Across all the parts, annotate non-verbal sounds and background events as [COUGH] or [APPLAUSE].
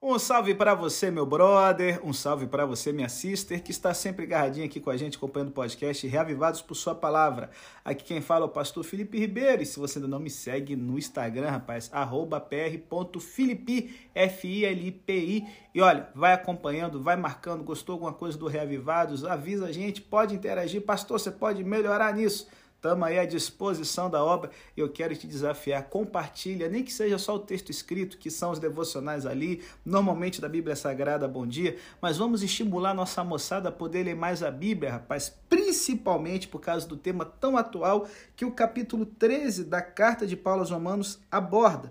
Um salve para você, meu brother, um salve para você, minha sister, que está sempre agarradinha aqui com a gente, acompanhando o podcast Reavivados por Sua Palavra. Aqui quem fala é o pastor Felipe Ribeiro, e se você ainda não me segue no Instagram, rapaz, arroba pr.filipi, F-I-L-I-P-I, e olha, vai acompanhando, vai marcando, gostou alguma coisa do Reavivados, avisa a gente, pode interagir, pastor, você pode melhorar nisso. Estamos aí à disposição da obra. Eu quero te desafiar. Compartilha, nem que seja só o texto escrito, que são os devocionais ali, normalmente da Bíblia Sagrada, bom dia. Mas vamos estimular nossa moçada a poder ler mais a Bíblia, rapaz. Principalmente por causa do tema tão atual que o capítulo 13 da carta de Paulo aos Romanos aborda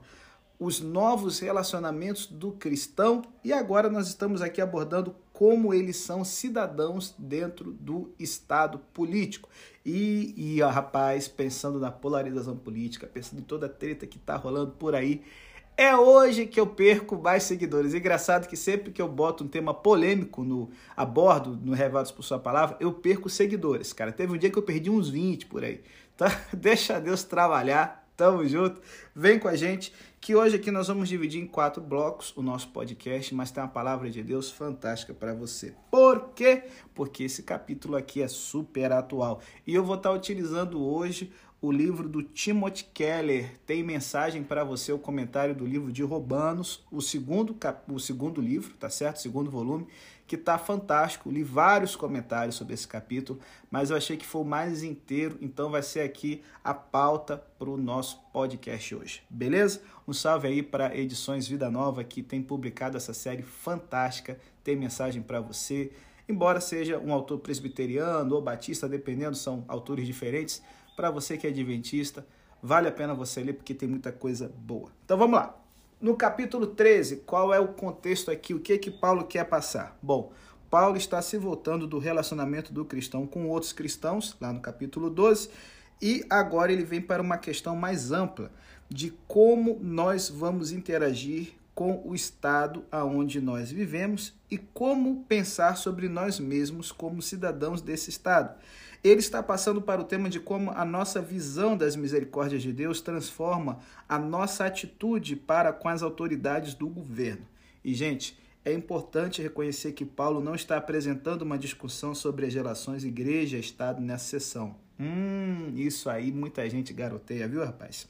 os novos relacionamentos do cristão e agora nós estamos aqui abordando como eles são cidadãos dentro do Estado político. E, e ó, rapaz, pensando na polarização política, pensando em toda a treta que tá rolando por aí, é hoje que eu perco mais seguidores. Engraçado que sempre que eu boto um tema polêmico no abordo, no Revados por Sua Palavra, eu perco seguidores, cara. Teve um dia que eu perdi uns 20 por aí. Então, [LAUGHS] deixa Deus trabalhar Tamo junto. Vem com a gente, que hoje aqui nós vamos dividir em quatro blocos o nosso podcast, mas tem uma palavra de Deus fantástica para você. Por quê? Porque esse capítulo aqui é super atual. E eu vou estar utilizando hoje o livro do Timothy Keller. Tem mensagem para você, o comentário do livro de Romanos, o segundo, o segundo livro, tá certo? segundo volume que está fantástico. Li vários comentários sobre esse capítulo, mas eu achei que foi o mais inteiro, então vai ser aqui a pauta para o nosso podcast hoje. Beleza? Um salve aí para Edições Vida Nova, que tem publicado essa série fantástica, tem mensagem para você. Embora seja um autor presbiteriano ou batista, dependendo, são autores diferentes. Para você que é adventista, vale a pena você ler porque tem muita coisa boa. Então vamos lá. No capítulo 13, qual é o contexto aqui? O que que Paulo quer passar? Bom, Paulo está se voltando do relacionamento do cristão com outros cristãos, lá no capítulo 12, e agora ele vem para uma questão mais ampla de como nós vamos interagir com o estado aonde nós vivemos e como pensar sobre nós mesmos como cidadãos desse estado. Ele está passando para o tema de como a nossa visão das misericórdias de Deus transforma a nossa atitude para com as autoridades do governo. E, gente, é importante reconhecer que Paulo não está apresentando uma discussão sobre as relações igreja-estado nessa sessão. Hum, isso aí muita gente garoteia, viu, rapaz?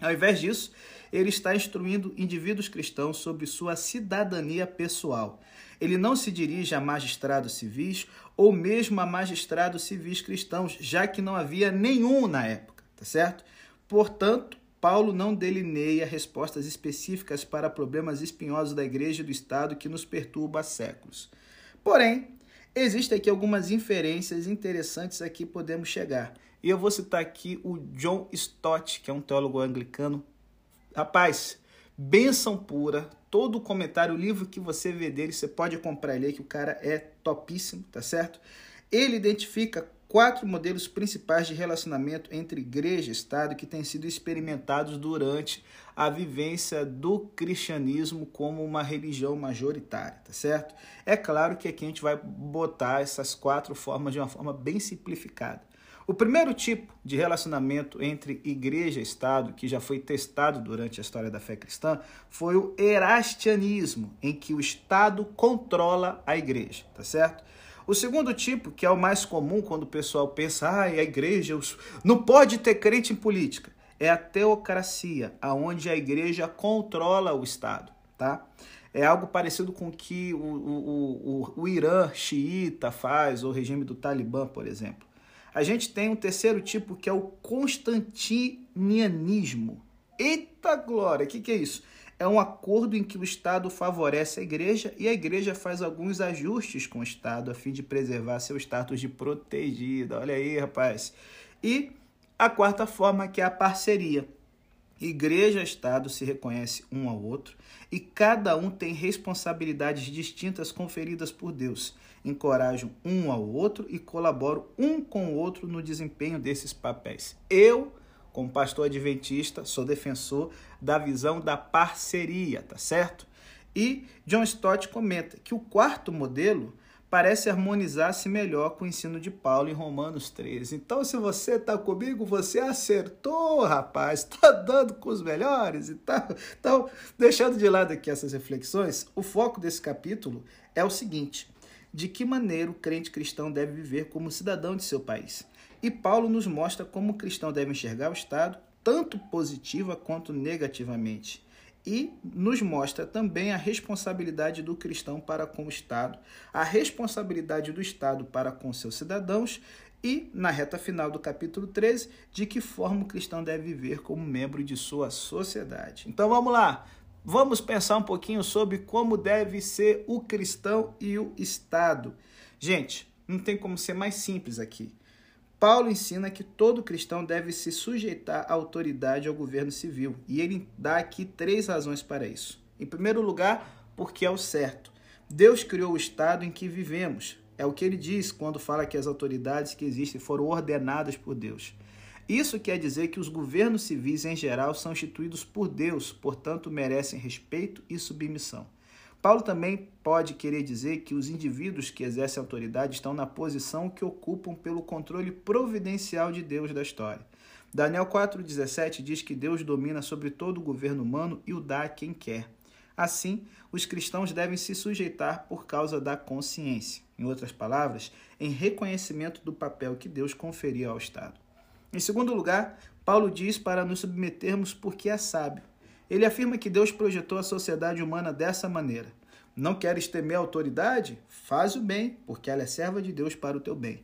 Ao invés disso, ele está instruindo indivíduos cristãos sobre sua cidadania pessoal. Ele não se dirige a magistrados civis ou mesmo a magistrados civis cristãos, já que não havia nenhum na época, tá certo? Portanto, Paulo não delineia respostas específicas para problemas espinhosos da igreja e do Estado que nos perturba há séculos. Porém, existem aqui algumas inferências interessantes a que podemos chegar. E eu vou citar aqui o John Stott, que é um teólogo anglicano. Rapaz, benção pura, todo comentário, o livro que você vê dele, você pode comprar ele, que o cara é topíssimo, tá certo? Ele identifica quatro modelos principais de relacionamento entre igreja e Estado que têm sido experimentados durante a vivência do cristianismo como uma religião majoritária, tá certo? É claro que aqui a gente vai botar essas quatro formas de uma forma bem simplificada. O primeiro tipo de relacionamento entre igreja e Estado, que já foi testado durante a história da fé cristã, foi o erastianismo, em que o Estado controla a igreja, tá certo? O segundo tipo, que é o mais comum quando o pessoal pensa, ah, a igreja não pode ter crente em política, é a teocracia, aonde a igreja controla o Estado, tá? É algo parecido com o que o, o, o, o Irã xiita faz, ou o regime do Talibã, por exemplo. A gente tem um terceiro tipo que é o constantinianismo. Eita glória, o que, que é isso? É um acordo em que o Estado favorece a igreja e a igreja faz alguns ajustes com o Estado a fim de preservar seu status de protegida. Olha aí, rapaz. E a quarta forma que é a parceria. Igreja e Estado se reconhecem um ao outro e cada um tem responsabilidades distintas conferidas por Deus encorajam um ao outro e colaboram um com o outro no desempenho desses papéis. Eu, como pastor adventista, sou defensor da visão da parceria, tá certo? E John Stott comenta que o quarto modelo parece harmonizar-se melhor com o ensino de Paulo em Romanos 13. Então, se você está comigo, você acertou, rapaz, está dando com os melhores e tal. Então, deixando de lado aqui essas reflexões, o foco desse capítulo é o seguinte: de que maneira o crente cristão deve viver como cidadão de seu país. E Paulo nos mostra como o cristão deve enxergar o Estado, tanto positiva quanto negativamente e nos mostra também a responsabilidade do cristão para com o Estado, a responsabilidade do Estado para com seus cidadãos e, na reta final do capítulo 13, de que forma o cristão deve viver como membro de sua sociedade. Então vamos lá, vamos pensar um pouquinho sobre como deve ser o cristão e o Estado. Gente, não tem como ser mais simples aqui. Paulo ensina que todo cristão deve se sujeitar à autoridade ao governo civil, e ele dá aqui três razões para isso. Em primeiro lugar, porque é o certo. Deus criou o estado em que vivemos. É o que ele diz quando fala que as autoridades que existem foram ordenadas por Deus. Isso quer dizer que os governos civis em geral são instituídos por Deus, portanto merecem respeito e submissão. Paulo também pode querer dizer que os indivíduos que exercem autoridade estão na posição que ocupam pelo controle providencial de Deus da história. Daniel 4,17 diz que Deus domina sobre todo o governo humano e o dá a quem quer. Assim, os cristãos devem se sujeitar por causa da consciência, em outras palavras, em reconhecimento do papel que Deus conferia ao Estado. Em segundo lugar, Paulo diz para nos submetermos porque é sábio. Ele afirma que Deus projetou a sociedade humana dessa maneira. Não queres temer a autoridade? Faz o bem, porque ela é serva de Deus para o teu bem.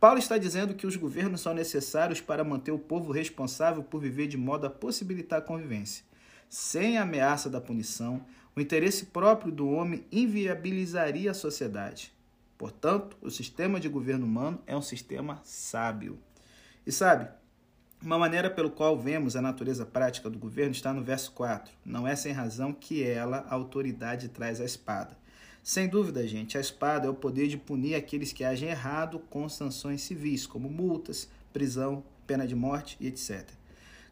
Paulo está dizendo que os governos são necessários para manter o povo responsável por viver de modo a possibilitar a convivência. Sem a ameaça da punição, o interesse próprio do homem inviabilizaria a sociedade. Portanto, o sistema de governo humano é um sistema sábio. E sabe, uma maneira pelo qual vemos a natureza prática do governo está no verso 4. Não é sem razão que ela, a autoridade, traz a espada. Sem dúvida, gente, a espada é o poder de punir aqueles que agem errado com sanções civis, como multas, prisão, pena de morte e etc.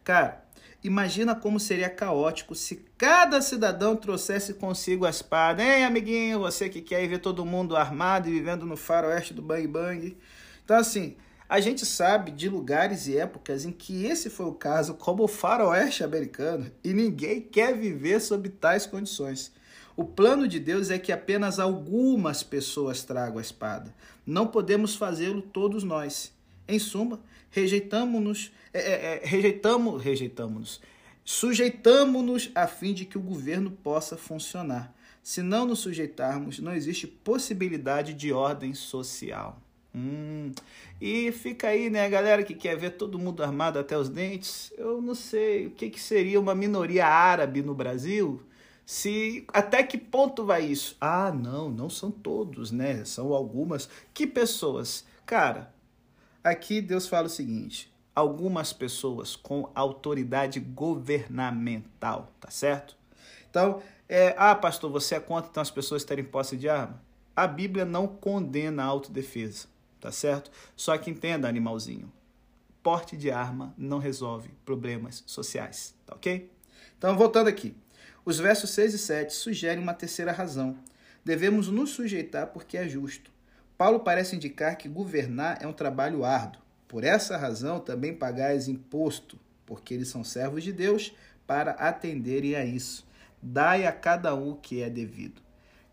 Cara, imagina como seria caótico se cada cidadão trouxesse consigo a espada. Hein, amiguinho, você que quer ver todo mundo armado e vivendo no faroeste do bang bang. Então, assim, a gente sabe de lugares e épocas em que esse foi o caso, como o faroeste americano, e ninguém quer viver sob tais condições. O plano de Deus é que apenas algumas pessoas tragam a espada. Não podemos fazê-lo todos nós. Em suma, rejeitamos-nos, é, é, é, rejeitamos, rejeitamos-nos, sujeitamos-nos a fim de que o governo possa funcionar. Se não nos sujeitarmos, não existe possibilidade de ordem social. Hum. E fica aí, né, galera que quer ver todo mundo armado até os dentes. Eu não sei o que, que seria uma minoria árabe no Brasil. Se até que ponto vai isso? Ah, não, não são todos, né? São algumas. Que pessoas? Cara, aqui Deus fala o seguinte: algumas pessoas com autoridade governamental, tá certo? Então, é, ah, pastor, você é contra então as pessoas terem posse de arma? A Bíblia não condena a autodefesa tá certo? Só que entenda, animalzinho, porte de arma não resolve problemas sociais, tá ok? Então, voltando aqui. Os versos 6 e 7 sugerem uma terceira razão. Devemos nos sujeitar porque é justo. Paulo parece indicar que governar é um trabalho árduo. Por essa razão, também pagais imposto, porque eles são servos de Deus, para atenderem a isso. Dai a cada um o que é devido.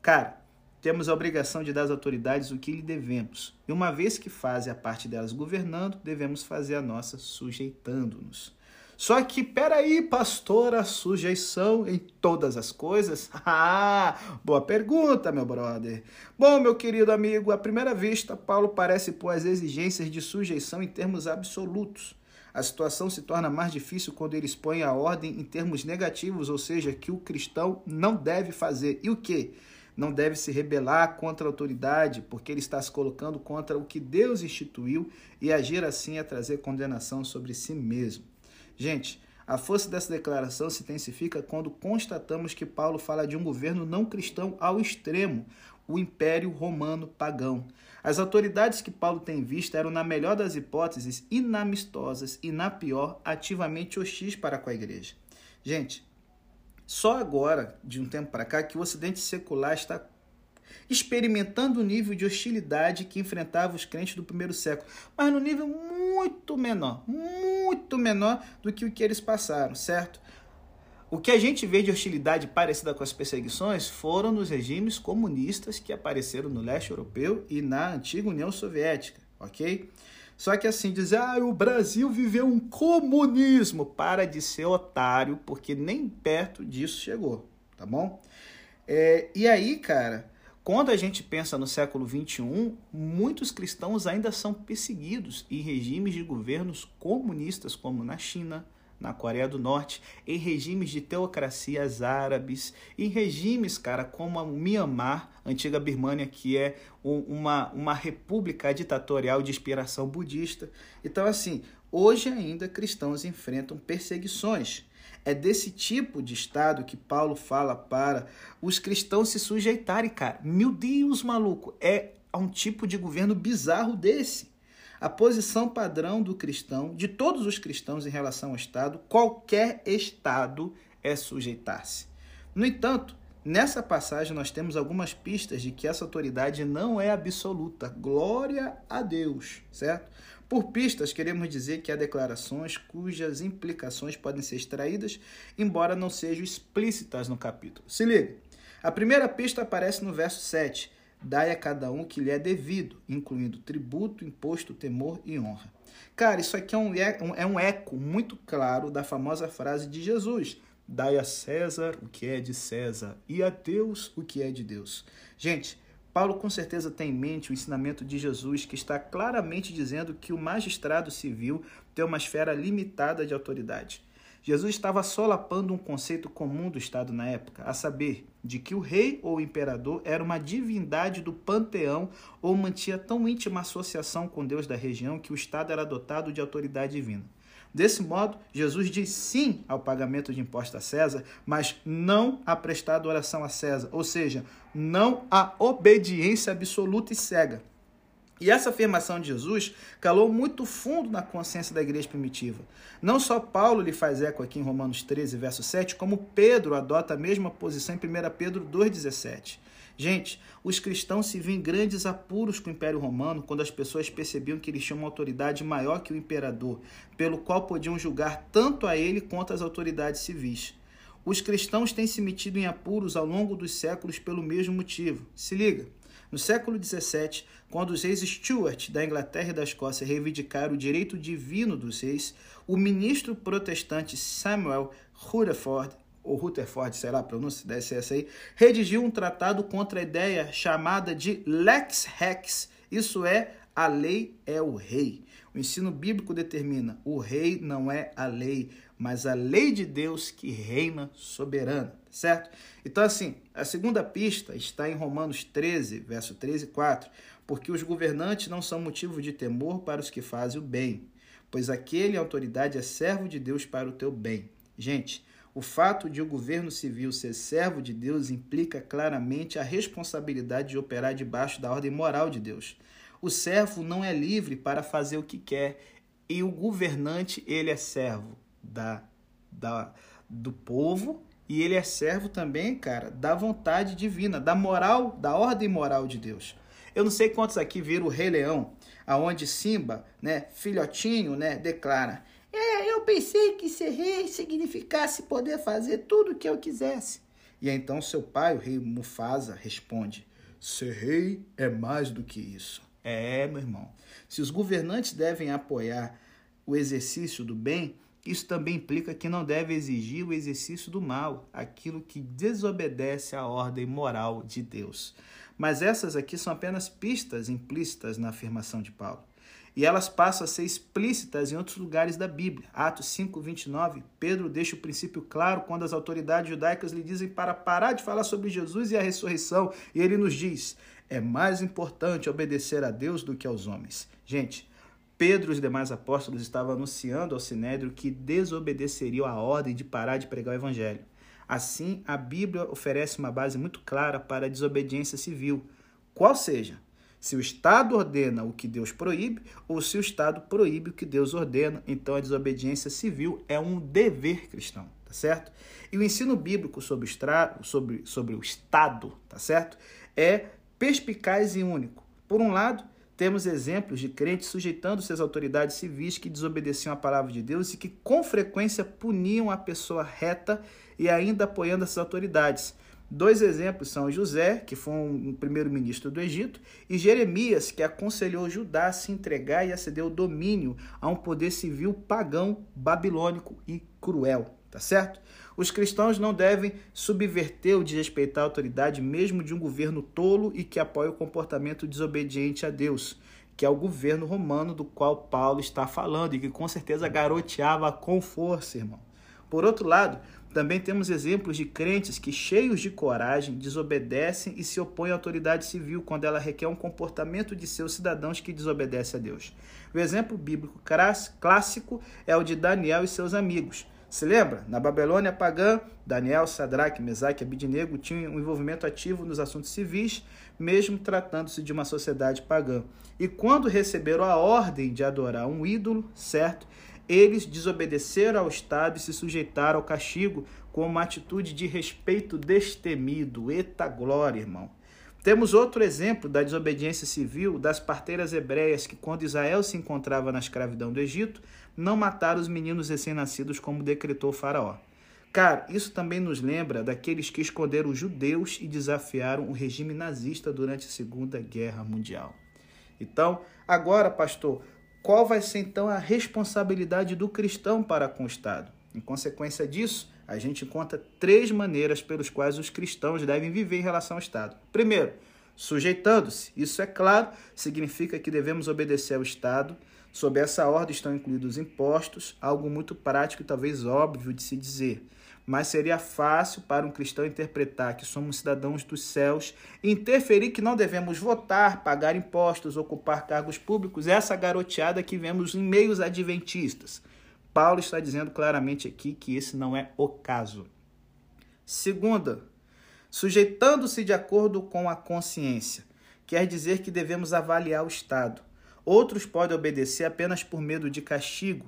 Cara, temos a obrigação de dar às autoridades o que lhe devemos. E uma vez que fazem a parte delas governando, devemos fazer a nossa sujeitando-nos. Só que, peraí, pastor, a sujeição em todas as coisas? [LAUGHS] Ah, boa pergunta, meu brother. Bom, meu querido amigo, à primeira vista, Paulo parece pôr as exigências de sujeição em termos absolutos. A situação se torna mais difícil quando ele expõe a ordem em termos negativos, ou seja, que o cristão não deve fazer. E o que? Não deve se rebelar contra a autoridade, porque ele está se colocando contra o que Deus instituiu e agir assim é trazer condenação sobre si mesmo. Gente, a força dessa declaração se intensifica quando constatamos que Paulo fala de um governo não cristão ao extremo, o Império Romano pagão. As autoridades que Paulo tem vista eram, na melhor das hipóteses, inamistosas e, na pior, ativamente hostis para com a igreja. Gente, só agora, de um tempo para cá, que o Ocidente secular está experimentando o nível de hostilidade que enfrentava os crentes do primeiro século, mas no nível muito menor, muito menor do que o que eles passaram, certo? O que a gente vê de hostilidade parecida com as perseguições foram nos regimes comunistas que apareceram no leste europeu e na antiga União Soviética, ok? Só que assim, dizer, ah, o Brasil viveu um comunismo, para de ser otário, porque nem perto disso chegou, tá bom? É, e aí, cara, quando a gente pensa no século XXI, muitos cristãos ainda são perseguidos em regimes de governos comunistas, como na China, na Coreia do Norte, em regimes de teocracias árabes, em regimes, cara, como a Myanmar, antiga Birmânia, que é uma, uma república ditatorial de inspiração budista. Então, assim, hoje ainda cristãos enfrentam perseguições. É desse tipo de estado que Paulo fala para os cristãos se sujeitarem, cara. Meu Deus, maluco, é um tipo de governo bizarro desse. A posição padrão do cristão, de todos os cristãos em relação ao Estado, qualquer Estado é sujeitar-se. No entanto, nessa passagem nós temos algumas pistas de que essa autoridade não é absoluta. Glória a Deus, certo? Por pistas, queremos dizer que há declarações cujas implicações podem ser extraídas, embora não sejam explícitas no capítulo. Se liga. A primeira pista aparece no verso 7 Dai a cada um que lhe é devido, incluindo tributo, imposto, temor e honra. Cara, isso aqui é um, é um eco muito claro da famosa frase de Jesus: Dai a César o que é de César e a Deus o que é de Deus. Gente, Paulo com certeza tem em mente o ensinamento de Jesus, que está claramente dizendo que o magistrado civil tem uma esfera limitada de autoridade. Jesus estava solapando um conceito comum do Estado na época, a saber, de que o rei ou imperador era uma divindade do panteão ou mantinha tão íntima associação com Deus da região que o Estado era dotado de autoridade divina. Desse modo, Jesus diz sim ao pagamento de imposto a César, mas não a prestar adoração a César, ou seja, não a obediência absoluta e cega. E essa afirmação de Jesus calou muito fundo na consciência da igreja primitiva. Não só Paulo lhe faz eco aqui em Romanos 13, verso 7, como Pedro adota a mesma posição em 1 Pedro 2,17. Gente, os cristãos se viam em grandes apuros com o Império Romano quando as pessoas percebiam que eles tinham uma autoridade maior que o imperador, pelo qual podiam julgar tanto a ele quanto as autoridades civis. Os cristãos têm se metido em apuros ao longo dos séculos pelo mesmo motivo. Se liga. No século XVII, quando os reis Stuart da Inglaterra e da Escócia reivindicaram o direito divino dos reis, o ministro protestante Samuel Rutherford, ou Rutherford, sei lá a pronúncia, deve ser essa aí, redigiu um tratado contra a ideia chamada de Lex Rex, isso é, a lei é o rei. O ensino bíblico determina: o rei não é a lei, mas a lei de Deus que reina soberana, certo? Então, assim, a segunda pista está em Romanos 13, verso 13 e 4, porque os governantes não são motivo de temor para os que fazem o bem, pois aquele autoridade é servo de Deus para o teu bem. Gente, o fato de o governo civil ser servo de Deus implica claramente a responsabilidade de operar debaixo da ordem moral de Deus. O servo não é livre para fazer o que quer e o governante ele é servo da, da do povo e ele é servo também, cara, da vontade divina, da moral, da ordem moral de Deus. Eu não sei quantos aqui viram o Rei Leão, aonde Simba, né, filhotinho, né, declara: "É, eu pensei que ser rei significasse poder fazer tudo o que eu quisesse". E então seu pai, o rei Mufasa, responde: "Ser rei é mais do que isso". É, meu irmão. Se os governantes devem apoiar o exercício do bem, isso também implica que não deve exigir o exercício do mal, aquilo que desobedece à ordem moral de Deus. Mas essas aqui são apenas pistas implícitas na afirmação de Paulo. E elas passam a ser explícitas em outros lugares da Bíblia. Atos 5, 29, Pedro deixa o princípio claro quando as autoridades judaicas lhe dizem para parar de falar sobre Jesus e a ressurreição. E ele nos diz: é mais importante obedecer a Deus do que aos homens. Gente, Pedro e os demais apóstolos estavam anunciando ao sinédrio que desobedeceriam a ordem de parar de pregar o evangelho. Assim, a Bíblia oferece uma base muito clara para a desobediência civil, qual seja, se o Estado ordena o que Deus proíbe ou se o Estado proíbe o que Deus ordena, então a desobediência civil é um dever cristão. tá certo? E o ensino bíblico sobre o, sobre, sobre o Estado, tá certo? É perspicaz e único. Por um lado, temos exemplos de crentes sujeitando-se às autoridades civis que desobedeciam à palavra de Deus e que com frequência puniam a pessoa reta e ainda apoiando essas autoridades. Dois exemplos são José, que foi um primeiro-ministro do Egito, e Jeremias, que aconselhou Judá a se entregar e a ceder o domínio a um poder civil pagão, babilônico e cruel, tá certo? Os cristãos não devem subverter ou desrespeitar a autoridade mesmo de um governo tolo e que apoia o comportamento desobediente a Deus, que é o governo romano do qual Paulo está falando e que com certeza garoteava com força, irmão. Por outro lado, também temos exemplos de crentes que, cheios de coragem, desobedecem e se opõem à autoridade civil quando ela requer um comportamento de seus cidadãos que desobedece a Deus. O exemplo bíblico clássico é o de Daniel e seus amigos. Se lembra? Na Babilônia pagã, Daniel, Sadraque, Mesaque e Abidnego tinham um envolvimento ativo nos assuntos civis, mesmo tratando-se de uma sociedade pagã. E quando receberam a ordem de adorar um ídolo, certo? Eles desobedeceram ao Estado e se sujeitaram ao castigo com uma atitude de respeito destemido. Eita glória, irmão. Temos outro exemplo da desobediência civil das parteiras hebreias que, quando Israel se encontrava na escravidão do Egito, não mataram os meninos recém-nascidos como decretou Faraó. Cara, isso também nos lembra daqueles que esconderam os judeus e desafiaram o regime nazista durante a Segunda Guerra Mundial. Então, agora, pastor, qual vai ser então a responsabilidade do cristão para com o Estado? Em consequência disso, a gente encontra três maneiras pelos quais os cristãos devem viver em relação ao Estado. Primeiro, sujeitando-se. Isso, é claro, significa que devemos obedecer ao Estado. Sob essa ordem estão incluídos impostos, algo muito prático e talvez óbvio de se dizer mas seria fácil para um cristão interpretar que somos cidadãos dos céus interferir que não devemos votar, pagar impostos, ocupar cargos públicos, essa garoteada que vemos em meios adventistas. Paulo está dizendo claramente aqui que esse não é o caso. Segunda, sujeitando-se de acordo com a consciência, quer dizer que devemos avaliar o Estado. Outros podem obedecer apenas por medo de castigo.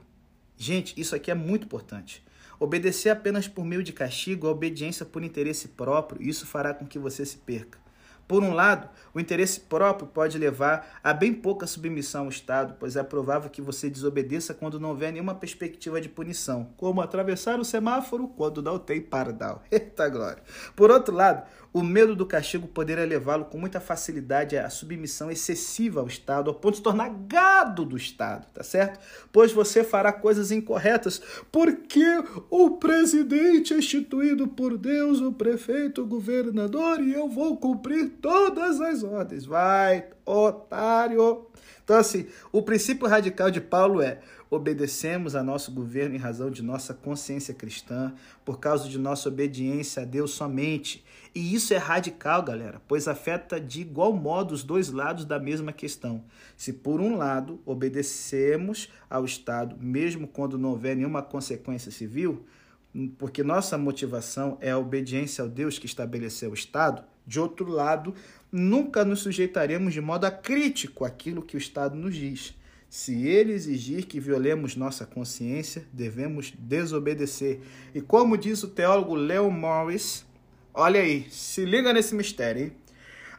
Gente, isso aqui é muito importante. Obedecer apenas por meio de castigo é obediência por interesse próprio, e isso fará com que você se perca. Por um lado, o interesse próprio pode levar a bem pouca submissão ao Estado, pois é provável que você desobedeça quando não houver nenhuma perspectiva de punição, como atravessar o semáforo quando não tem pardal. [LAUGHS] Eita glória! Por outro lado, o medo do castigo poderia levá-lo com muita facilidade à submissão excessiva ao Estado, ao ponto de se tornar gado do Estado, tá certo? Pois você fará coisas incorretas, porque o presidente é instituído por Deus, o prefeito, o governador, e eu vou cumprir todas as ordens. Vai, otário! Então, assim, o princípio radical de Paulo é obedecemos a nosso governo em razão de nossa consciência cristã, por causa de nossa obediência a Deus somente. E isso é radical, galera, pois afeta de igual modo os dois lados da mesma questão. Se por um lado obedecemos ao Estado, mesmo quando não houver nenhuma consequência civil, porque nossa motivação é a obediência ao Deus que estabeleceu o Estado, de outro lado, nunca nos sujeitaremos de modo acrítico àquilo que o Estado nos diz. Se ele exigir que violemos nossa consciência, devemos desobedecer. E como diz o teólogo Leo Morris, olha aí, se liga nesse mistério, hein?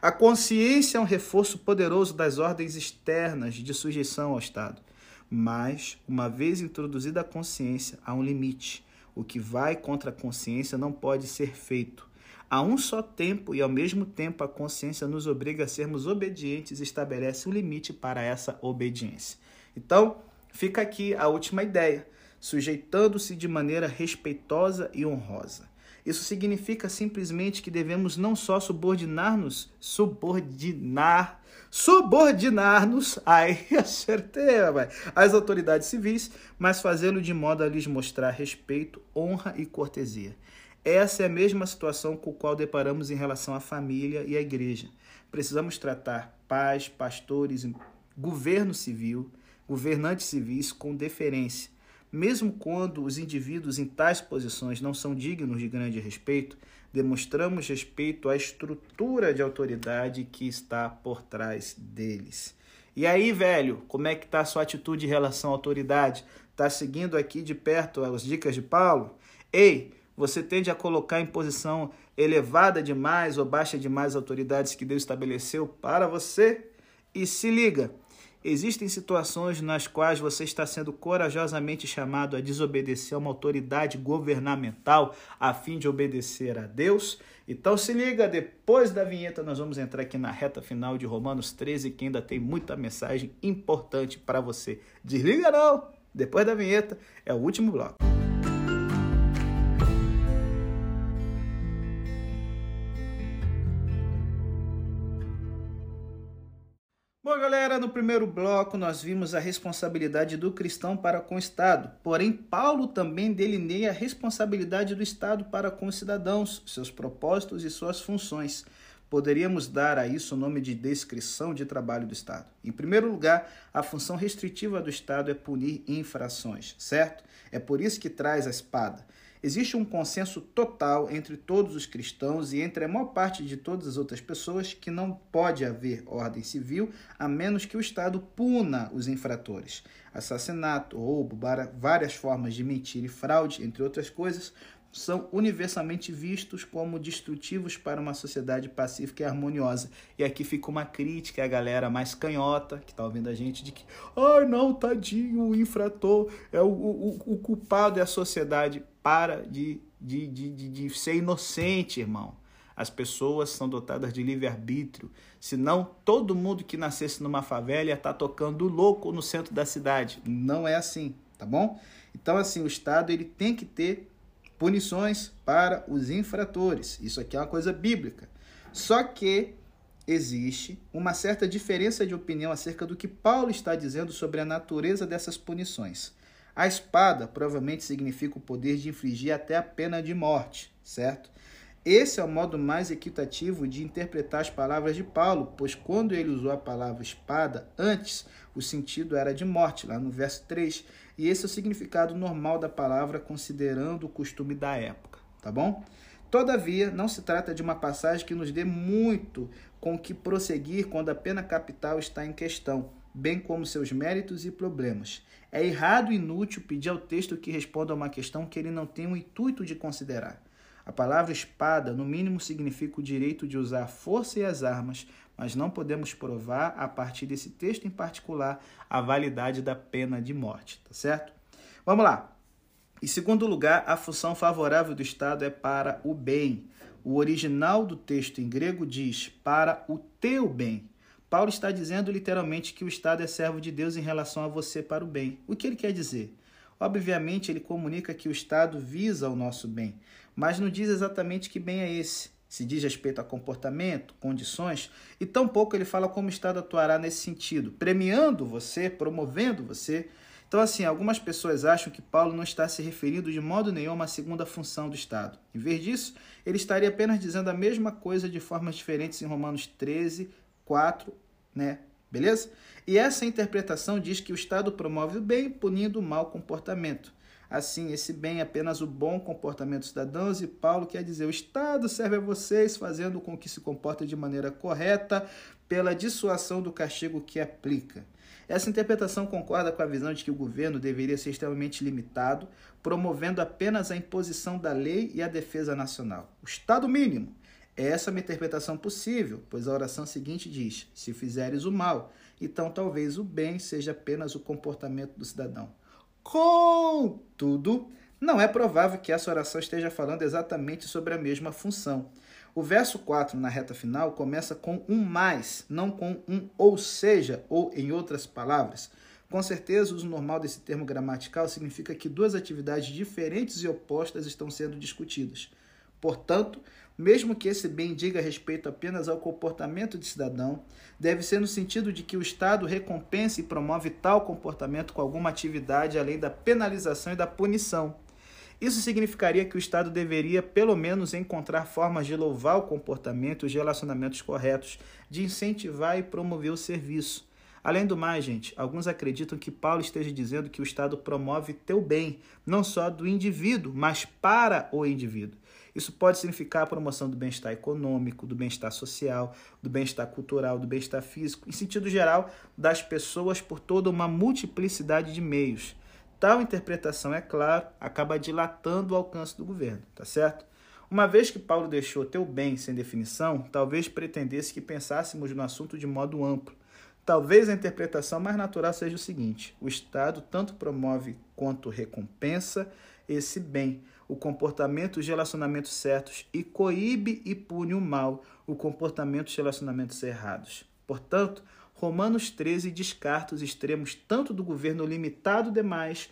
A consciência é um reforço poderoso das ordens externas de sujeição ao Estado. Mas, uma vez introduzida a consciência, há um limite. O que vai contra a consciência não pode ser feito. A um só tempo e ao mesmo tempo a consciência nos obriga a sermos obedientes e estabelece um limite para essa obediência. Então, fica aqui a última ideia: sujeitando-se de maneira respeitosa e honrosa. Isso significa simplesmente que devemos não só subordinar-nos, subordinar, subordinar-nos, [LAUGHS] às autoridades civis, mas fazê-lo de modo a lhes mostrar respeito, honra e cortesia. Essa é a mesma situação com a qual deparamos em relação à família e à igreja. Precisamos tratar pais, pastores, governo civil, governantes civis com deferência. Mesmo quando os indivíduos em tais posições não são dignos de grande respeito, demonstramos respeito à estrutura de autoridade que está por trás deles. E aí, velho, como é que está a sua atitude em relação à autoridade? Está seguindo aqui de perto as dicas de Paulo? Ei, você tende a colocar em posição elevada demais ou baixa demais autoridades que Deus estabeleceu para você? E se liga, existem situações nas quais você está sendo corajosamente chamado a desobedecer a uma autoridade governamental a fim de obedecer a Deus? Então se liga, depois da vinheta nós vamos entrar aqui na reta final de Romanos 13, que ainda tem muita mensagem importante para você. Desliga não! Depois da vinheta é o último bloco. Galera, no primeiro bloco nós vimos a responsabilidade do cristão para com o Estado. Porém, Paulo também delineia a responsabilidade do Estado para com os cidadãos, seus propósitos e suas funções. Poderíamos dar a isso o nome de descrição de trabalho do Estado. Em primeiro lugar, a função restritiva do Estado é punir infrações, certo? É por isso que traz a espada. Existe um consenso total entre todos os cristãos e entre a maior parte de todas as outras pessoas que não pode haver ordem civil a menos que o Estado puna os infratores. Assassinato, roubo, várias formas de mentira e fraude, entre outras coisas, são universalmente vistos como destrutivos para uma sociedade pacífica e harmoniosa. E aqui fica uma crítica à galera mais canhota que está ouvindo a gente de que, ai não, tadinho, o infrator é o, o, o culpado é a sociedade. Para de, de, de, de, de ser inocente, irmão. As pessoas são dotadas de livre-arbítrio. Senão, todo mundo que nascesse numa favela ia estar tá tocando louco no centro da cidade. Não é assim, tá bom? Então, assim, o Estado ele tem que ter punições para os infratores. Isso aqui é uma coisa bíblica. Só que existe uma certa diferença de opinião acerca do que Paulo está dizendo sobre a natureza dessas punições. A espada provavelmente significa o poder de infligir até a pena de morte, certo? Esse é o modo mais equitativo de interpretar as palavras de Paulo, pois quando ele usou a palavra espada, antes o sentido era de morte, lá no verso 3, e esse é o significado normal da palavra, considerando o costume da época, tá bom? Todavia, não se trata de uma passagem que nos dê muito com que prosseguir quando a pena capital está em questão, bem como seus méritos e problemas. É errado e inútil pedir ao texto que responda a uma questão que ele não tem o intuito de considerar. A palavra espada, no mínimo, significa o direito de usar a força e as armas, mas não podemos provar, a partir desse texto em particular, a validade da pena de morte, tá certo? Vamos lá. Em segundo lugar, a função favorável do Estado é para o bem. O original do texto em grego diz para o teu bem. Paulo está dizendo literalmente que o Estado é servo de Deus em relação a você para o bem. O que ele quer dizer? Obviamente, ele comunica que o Estado visa o nosso bem, mas não diz exatamente que bem é esse. Se diz respeito a comportamento, condições, e tampouco ele fala como o Estado atuará nesse sentido, premiando você, promovendo você. Então, assim, algumas pessoas acham que Paulo não está se referindo de modo nenhum uma segunda função do Estado. Em vez disso, ele estaria apenas dizendo a mesma coisa de formas diferentes em Romanos 13, 4, né? Beleza? E essa interpretação diz que o Estado promove o bem, punindo o mau comportamento. Assim, esse bem é apenas o bom comportamento dos cidadãos, e Paulo quer dizer: o Estado serve a vocês, fazendo com que se comportem de maneira correta, pela dissuasão do castigo que aplica. Essa interpretação concorda com a visão de que o governo deveria ser extremamente limitado, promovendo apenas a imposição da lei e a defesa nacional. O Estado mínimo essa é uma interpretação possível, pois a oração seguinte diz: Se fizeres o mal, então talvez o bem seja apenas o comportamento do cidadão. Contudo, não é provável que essa oração esteja falando exatamente sobre a mesma função. O verso 4, na reta final, começa com um mais, não com um ou seja, ou em outras palavras. Com certeza, o uso normal desse termo gramatical significa que duas atividades diferentes e opostas estão sendo discutidas. Portanto, mesmo que esse bem diga respeito apenas ao comportamento de cidadão, deve ser no sentido de que o Estado recompense e promove tal comportamento com alguma atividade além da penalização e da punição. Isso significaria que o Estado deveria, pelo menos, encontrar formas de louvar o comportamento e os relacionamentos corretos, de incentivar e promover o serviço. Além do mais, gente, alguns acreditam que Paulo esteja dizendo que o Estado promove teu bem, não só do indivíduo, mas para o indivíduo. Isso pode significar a promoção do bem-estar econômico, do bem-estar social, do bem-estar cultural, do bem-estar físico, em sentido geral, das pessoas por toda uma multiplicidade de meios. Tal interpretação, é claro, acaba dilatando o alcance do governo, tá certo? Uma vez que Paulo deixou teu bem sem definição, talvez pretendesse que pensássemos no assunto de modo amplo. Talvez a interpretação mais natural seja o seguinte: o Estado tanto promove quanto recompensa esse bem, o comportamento e os relacionamentos certos, e coíbe e pune o mal, o comportamento e os relacionamentos errados. Portanto, Romanos 13 descarta os extremos tanto do governo limitado demais,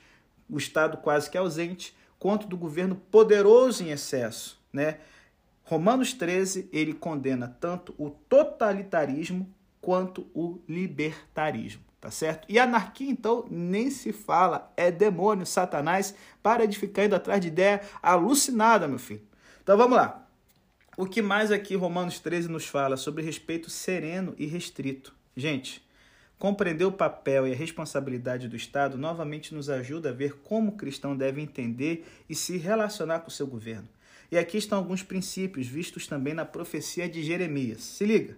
o Estado quase que ausente, quanto do governo poderoso em excesso né? Romanos 13, ele condena tanto o totalitarismo quanto o libertarismo, tá certo? E anarquia, então, nem se fala, é demônio, satanás, para de ficar indo atrás de ideia alucinada, meu filho. Então vamos lá. O que mais aqui Romanos 13 nos fala sobre respeito sereno e restrito? Gente, compreender o papel e a responsabilidade do Estado novamente nos ajuda a ver como o cristão deve entender e se relacionar com o seu governo. E aqui estão alguns princípios vistos também na profecia de Jeremias. Se liga.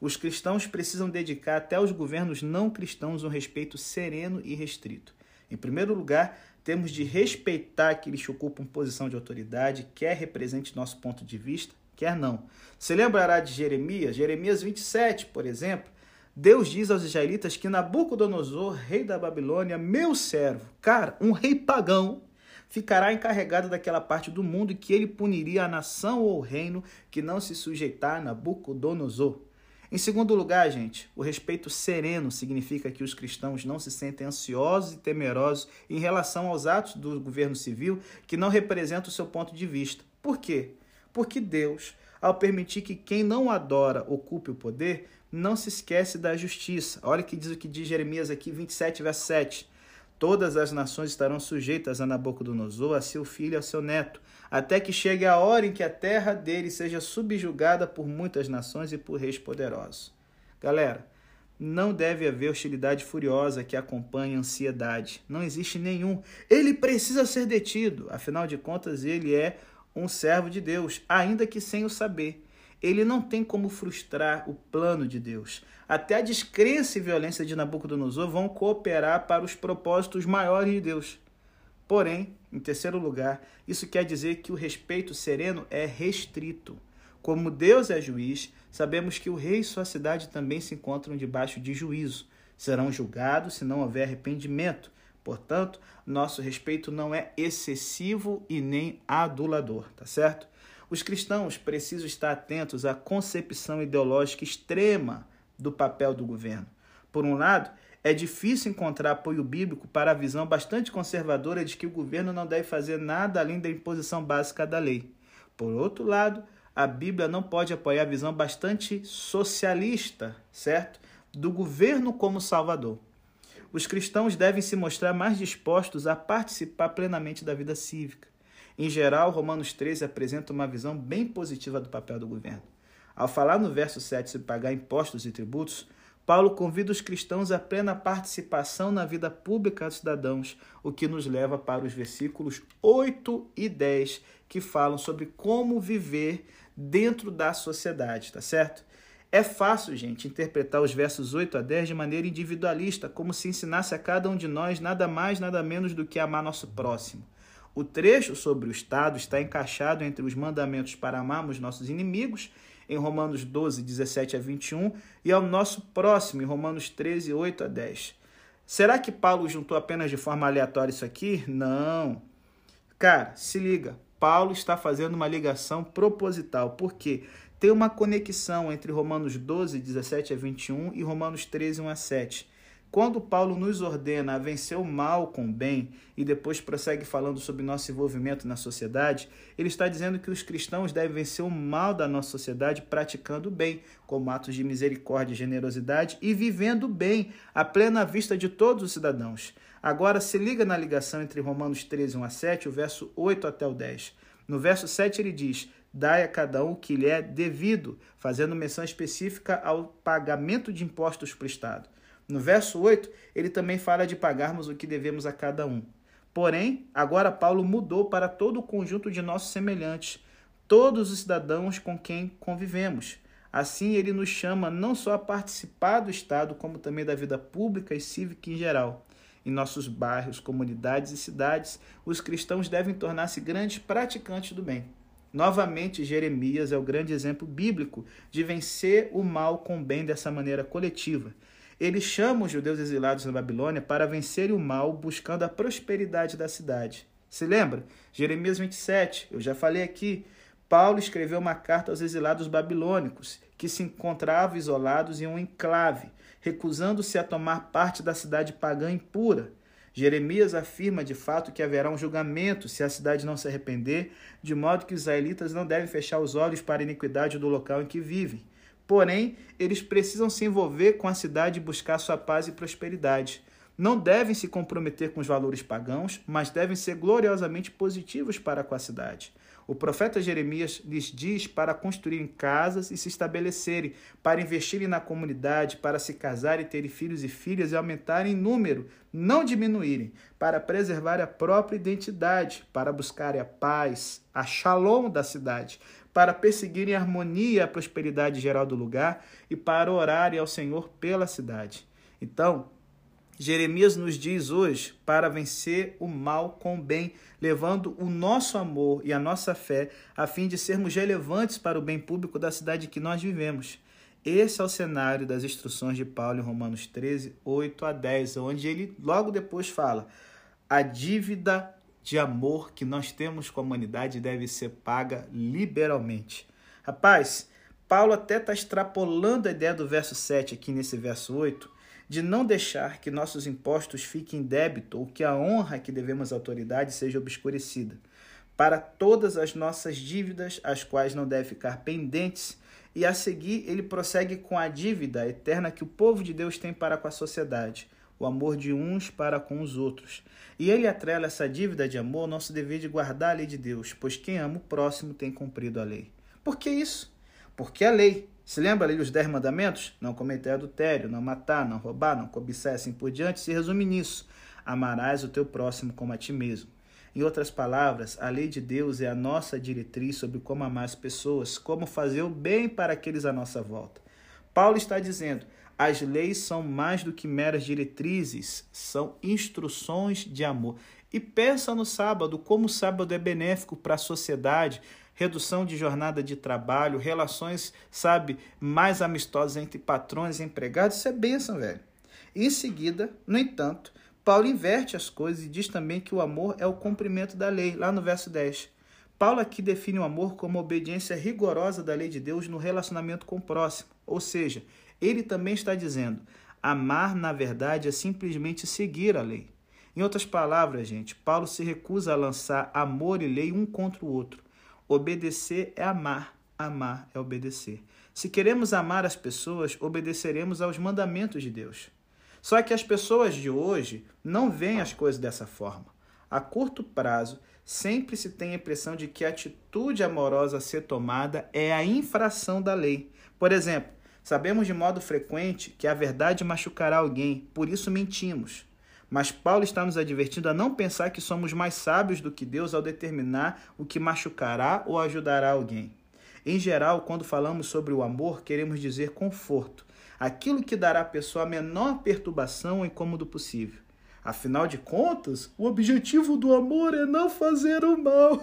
Os cristãos precisam dedicar até aos governos não cristãos um respeito sereno e restrito. Em primeiro lugar, temos de respeitar aqueles que ocupam posição de autoridade, quer represente nosso ponto de vista, quer não. Se lembrará de Jeremias, Jeremias 27, por exemplo, Deus diz aos israelitas que Nabucodonosor, rei da Babilônia, meu servo, cara, um rei pagão, ficará encarregado daquela parte do mundo que ele puniria a nação ou o reino que não se sujeitar a Nabucodonosor. Em segundo lugar, gente, o respeito sereno significa que os cristãos não se sentem ansiosos e temerosos em relação aos atos do governo civil que não representam o seu ponto de vista. Por quê? Porque Deus, ao permitir que quem não adora ocupe o poder, não se esquece da justiça. Olha que diz o que diz Jeremias aqui, 27, verso 7. Todas as nações estarão sujeitas a Nabucodonosor, a seu filho e a seu neto, até que chegue a hora em que a terra dele seja subjugada por muitas nações e por reis poderosos. Galera, não deve haver hostilidade furiosa que acompanhe a ansiedade. Não existe nenhum. Ele precisa ser detido. Afinal de contas, ele é um servo de Deus, ainda que sem o saber ele não tem como frustrar o plano de Deus. Até a descrença e violência de Nabucodonosor vão cooperar para os propósitos maiores de Deus. Porém, em terceiro lugar, isso quer dizer que o respeito sereno é restrito. Como Deus é juiz, sabemos que o rei e sua cidade também se encontram debaixo de juízo. Serão julgados se não houver arrependimento. Portanto, nosso respeito não é excessivo e nem adulador, tá certo? Os cristãos precisam estar atentos à concepção ideológica extrema do papel do governo. Por um lado, é difícil encontrar apoio bíblico para a visão bastante conservadora de que o governo não deve fazer nada além da imposição básica da lei. Por outro lado, a Bíblia não pode apoiar a visão bastante socialista, certo? Do governo como salvador. Os cristãos devem se mostrar mais dispostos a participar plenamente da vida cívica. Em geral, Romanos 13 apresenta uma visão bem positiva do papel do governo. Ao falar no verso 7 sobre pagar impostos e tributos, Paulo convida os cristãos à plena participação na vida pública dos cidadãos, o que nos leva para os versículos 8 e 10, que falam sobre como viver dentro da sociedade, tá certo? É fácil, gente, interpretar os versos 8 a 10 de maneira individualista, como se ensinasse a cada um de nós nada mais, nada menos do que amar nosso próximo. O trecho sobre o Estado está encaixado entre os mandamentos para amarmos nossos inimigos, em Romanos 12, 17 a 21, e ao nosso próximo, em Romanos 13, 8 a 10. Será que Paulo juntou apenas de forma aleatória isso aqui? Não. Cara, se liga. Paulo está fazendo uma ligação proposital, porque tem uma conexão entre Romanos 12, 17 a 21 e Romanos 13, 1 a 7. Quando Paulo nos ordena a vencer o mal com o bem e depois prossegue falando sobre nosso envolvimento na sociedade, ele está dizendo que os cristãos devem vencer o mal da nossa sociedade praticando o bem, como atos de misericórdia e generosidade e vivendo bem, à plena vista de todos os cidadãos. Agora se liga na ligação entre Romanos 13, 1 a 7, o verso 8 até o 10. No verso 7 ele diz: Dai a cada um o que lhe é devido, fazendo menção específica ao pagamento de impostos para o Estado. No verso 8, ele também fala de pagarmos o que devemos a cada um. Porém, agora Paulo mudou para todo o conjunto de nossos semelhantes, todos os cidadãos com quem convivemos. Assim, ele nos chama não só a participar do Estado, como também da vida pública e cívica em geral. Em nossos bairros, comunidades e cidades, os cristãos devem tornar-se grandes praticantes do bem. Novamente, Jeremias é o grande exemplo bíblico de vencer o mal com o bem dessa maneira coletiva. Ele chama os judeus exilados na Babilônia para vencerem o mal buscando a prosperidade da cidade. Se lembra? Jeremias 27, eu já falei aqui. Paulo escreveu uma carta aos exilados babilônicos, que se encontravam isolados em um enclave, recusando-se a tomar parte da cidade pagã impura. Jeremias afirma de fato que haverá um julgamento se a cidade não se arrepender, de modo que os israelitas não devem fechar os olhos para a iniquidade do local em que vivem. Porém, eles precisam se envolver com a cidade e buscar sua paz e prosperidade não devem se comprometer com os valores pagãos, mas devem ser gloriosamente positivos para com a cidade. O profeta Jeremias lhes diz para construírem casas e se estabelecerem, para investirem na comunidade, para se casarem, terem filhos e filhas e aumentarem em número, não diminuírem, para preservar a própria identidade, para buscarem a paz, a shalom da cidade, para perseguirem a harmonia a prosperidade geral do lugar e para orarem ao Senhor pela cidade. Então, Jeremias nos diz hoje para vencer o mal com o bem, levando o nosso amor e a nossa fé a fim de sermos relevantes para o bem público da cidade que nós vivemos. Esse é o cenário das instruções de Paulo em Romanos 13, 8 a 10, onde ele logo depois fala: a dívida de amor que nós temos com a humanidade deve ser paga liberalmente. Rapaz, Paulo até está extrapolando a ideia do verso 7 aqui nesse verso 8 de não deixar que nossos impostos fiquem em débito ou que a honra que devemos à autoridade seja obscurecida. Para todas as nossas dívidas, as quais não devem ficar pendentes, e a seguir ele prossegue com a dívida eterna que o povo de Deus tem para com a sociedade, o amor de uns para com os outros. E ele atrela essa dívida de amor ao nosso dever de guardar a lei de Deus, pois quem ama o próximo tem cumprido a lei. Por que isso? Porque a lei, se lembra ali os dez mandamentos? Não cometer adultério, não matar, não roubar, não cobiçar, assim por diante, se resume nisso. Amarás o teu próximo como a ti mesmo. Em outras palavras, a lei de Deus é a nossa diretriz sobre como amar as pessoas, como fazer o bem para aqueles à nossa volta. Paulo está dizendo: as leis são mais do que meras diretrizes, são instruções de amor. E pensa no sábado, como o sábado é benéfico para a sociedade, redução de jornada de trabalho, relações, sabe, mais amistosas entre patrões e empregados, isso é bênção, velho. Em seguida, no entanto, Paulo inverte as coisas e diz também que o amor é o cumprimento da lei, lá no verso 10. Paulo aqui define o amor como obediência rigorosa da lei de Deus no relacionamento com o próximo. Ou seja, ele também está dizendo: amar, na verdade, é simplesmente seguir a lei. Em outras palavras, gente, Paulo se recusa a lançar amor e lei um contra o outro. Obedecer é amar, amar é obedecer. Se queremos amar as pessoas, obedeceremos aos mandamentos de Deus. Só que as pessoas de hoje não veem as coisas dessa forma. A curto prazo, sempre se tem a impressão de que a atitude amorosa a ser tomada é a infração da lei. Por exemplo, sabemos de modo frequente que a verdade machucará alguém, por isso mentimos. Mas Paulo está nos advertindo a não pensar que somos mais sábios do que Deus ao determinar o que machucará ou ajudará alguém. Em geral, quando falamos sobre o amor, queremos dizer conforto, aquilo que dará à pessoa a menor perturbação e cômodo possível. Afinal de contas, o objetivo do amor é não fazer o mal.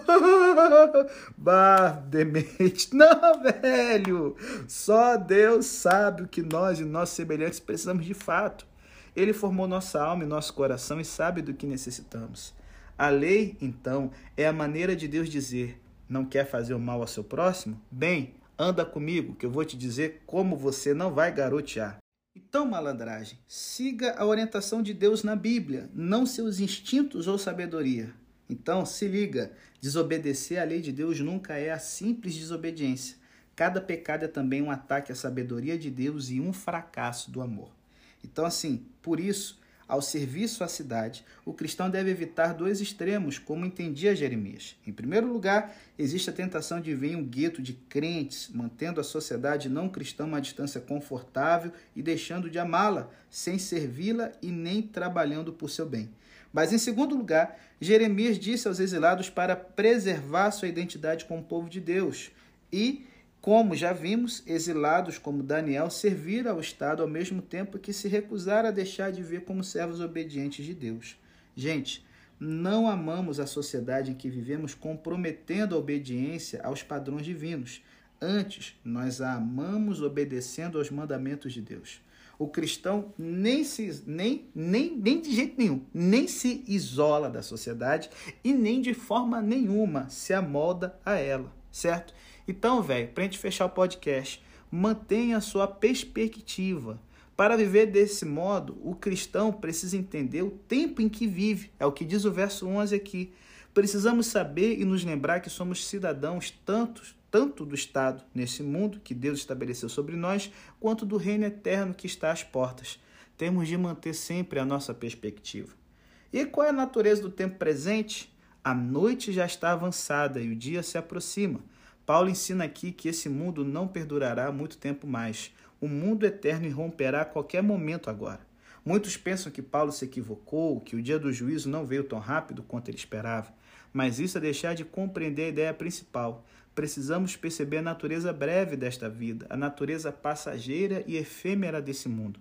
[LAUGHS] bah, demente. [LAUGHS] Não, velho. Só Deus sabe o que nós e nossos semelhantes precisamos de fato. Ele formou nossa alma e nosso coração e sabe do que necessitamos. A lei, então, é a maneira de Deus dizer: não quer fazer o mal ao seu próximo? Bem, anda comigo, que eu vou te dizer como você não vai garotear. Então, malandragem, siga a orientação de Deus na Bíblia, não seus instintos ou sabedoria. Então, se liga: desobedecer à lei de Deus nunca é a simples desobediência. Cada pecado é também um ataque à sabedoria de Deus e um fracasso do amor. Então, assim, por isso, ao serviço à cidade, o cristão deve evitar dois extremos, como entendia Jeremias. Em primeiro lugar, existe a tentação de ver um gueto de crentes, mantendo a sociedade não cristã uma distância confortável e deixando de amá-la, sem servi-la e nem trabalhando por seu bem. Mas, em segundo lugar, Jeremias disse aos exilados para preservar sua identidade como povo de Deus e Como já vimos, exilados como Daniel serviram ao Estado ao mesmo tempo que se recusaram a deixar de ver como servos obedientes de Deus. Gente, não amamos a sociedade em que vivemos comprometendo a obediência aos padrões divinos. Antes, nós a amamos obedecendo aos mandamentos de Deus. O cristão nem se nem, nem, nem de jeito nenhum, nem se isola da sociedade e nem de forma nenhuma se amolda a ela, certo? Então, velho, para a gente fechar o podcast, mantenha a sua perspectiva. Para viver desse modo, o cristão precisa entender o tempo em que vive. É o que diz o verso 11 aqui. Precisamos saber e nos lembrar que somos cidadãos tantos, tanto do Estado nesse mundo que Deus estabeleceu sobre nós, quanto do reino eterno que está às portas. Temos de manter sempre a nossa perspectiva. E qual é a natureza do tempo presente? A noite já está avançada e o dia se aproxima. Paulo ensina aqui que esse mundo não perdurará muito tempo mais. O mundo eterno irromperá a qualquer momento agora. Muitos pensam que Paulo se equivocou, que o dia do juízo não veio tão rápido quanto ele esperava. Mas isso é deixar de compreender a ideia principal. Precisamos perceber a natureza breve desta vida, a natureza passageira e efêmera desse mundo.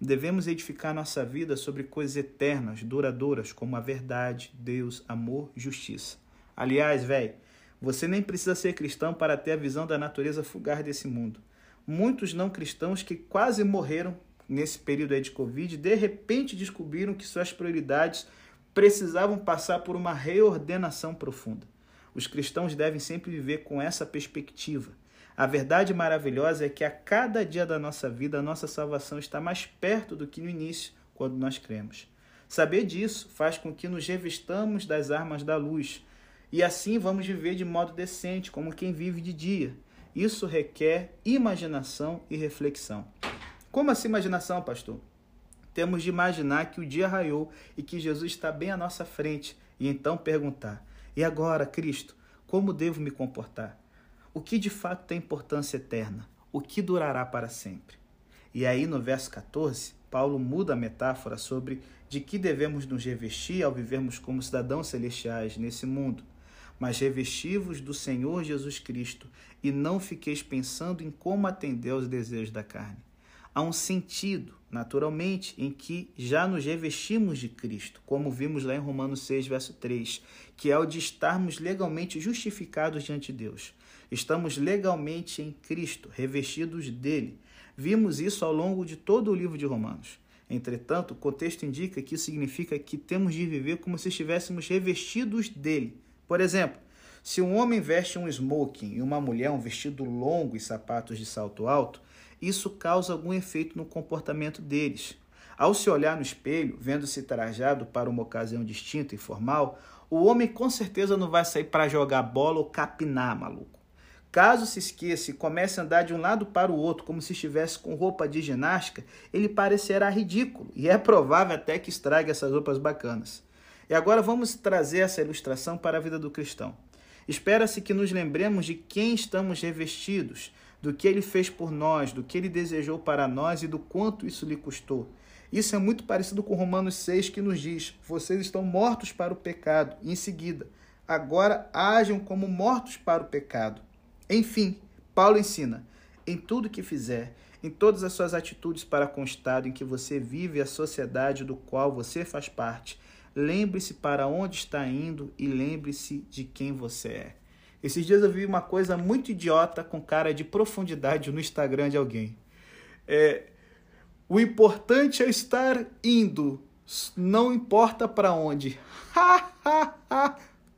Devemos edificar nossa vida sobre coisas eternas, duradouras, como a verdade, Deus, amor, justiça. Aliás, velho, você nem precisa ser cristão para ter a visão da natureza fugaz desse mundo muitos não cristãos que quase morreram nesse período aí de Covid, de repente descobriram que suas prioridades precisavam passar por uma reordenação profunda. Os cristãos devem sempre viver com essa perspectiva. A verdade maravilhosa é que a cada dia da nossa vida a nossa salvação está mais perto do que no início, quando nós cremos. Saber disso faz com que nos revistamos das armas da luz e assim vamos viver de modo decente, como quem vive de dia. Isso requer imaginação e reflexão. Como essa imaginação, pastor? Temos de imaginar que o dia raiou e que Jesus está bem à nossa frente e então perguntar: e agora, Cristo, como devo me comportar? O que de fato tem importância eterna? O que durará para sempre? E aí, no verso 14, Paulo muda a metáfora sobre de que devemos nos revestir ao vivermos como cidadãos celestiais nesse mundo mas revestivos do Senhor Jesus Cristo e não fiqueis pensando em como atender aos desejos da carne. Há um sentido, naturalmente, em que já nos revestimos de Cristo, como vimos lá em Romanos 6, verso 3, que é o de estarmos legalmente justificados diante de Deus. Estamos legalmente em Cristo, revestidos dele. Vimos isso ao longo de todo o livro de Romanos. Entretanto, o contexto indica que isso significa que temos de viver como se estivéssemos revestidos dele por exemplo, se um homem veste um smoking e uma mulher um vestido longo e sapatos de salto alto, isso causa algum efeito no comportamento deles. Ao se olhar no espelho, vendo-se trajado para uma ocasião distinta e formal, o homem com certeza não vai sair para jogar bola ou capinar, maluco. Caso se esqueça e comece a andar de um lado para o outro como se estivesse com roupa de ginástica, ele parecerá ridículo e é provável até que estrague essas roupas bacanas. E agora vamos trazer essa ilustração para a vida do cristão. Espera-se que nos lembremos de quem estamos revestidos, do que ele fez por nós, do que ele desejou para nós e do quanto isso lhe custou. Isso é muito parecido com Romanos 6, que nos diz: vocês estão mortos para o pecado. E em seguida, agora ajam como mortos para o pecado. Enfim, Paulo ensina: em tudo que fizer, em todas as suas atitudes para com o estado em que você vive e a sociedade do qual você faz parte, Lembre-se para onde está indo e lembre-se de quem você é. Esses dias eu vi uma coisa muito idiota com cara de profundidade no Instagram de alguém. É, o importante é estar indo, não importa para onde.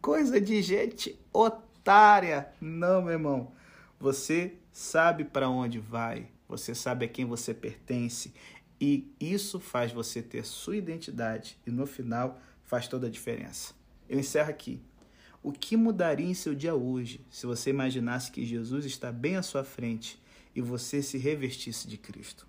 coisa de gente otária. Não, meu irmão. Você sabe para onde vai, você sabe a quem você pertence e isso faz você ter sua identidade e no final faz toda a diferença. Eu encerro aqui. O que mudaria em seu dia hoje se você imaginasse que Jesus está bem à sua frente e você se revestisse de Cristo?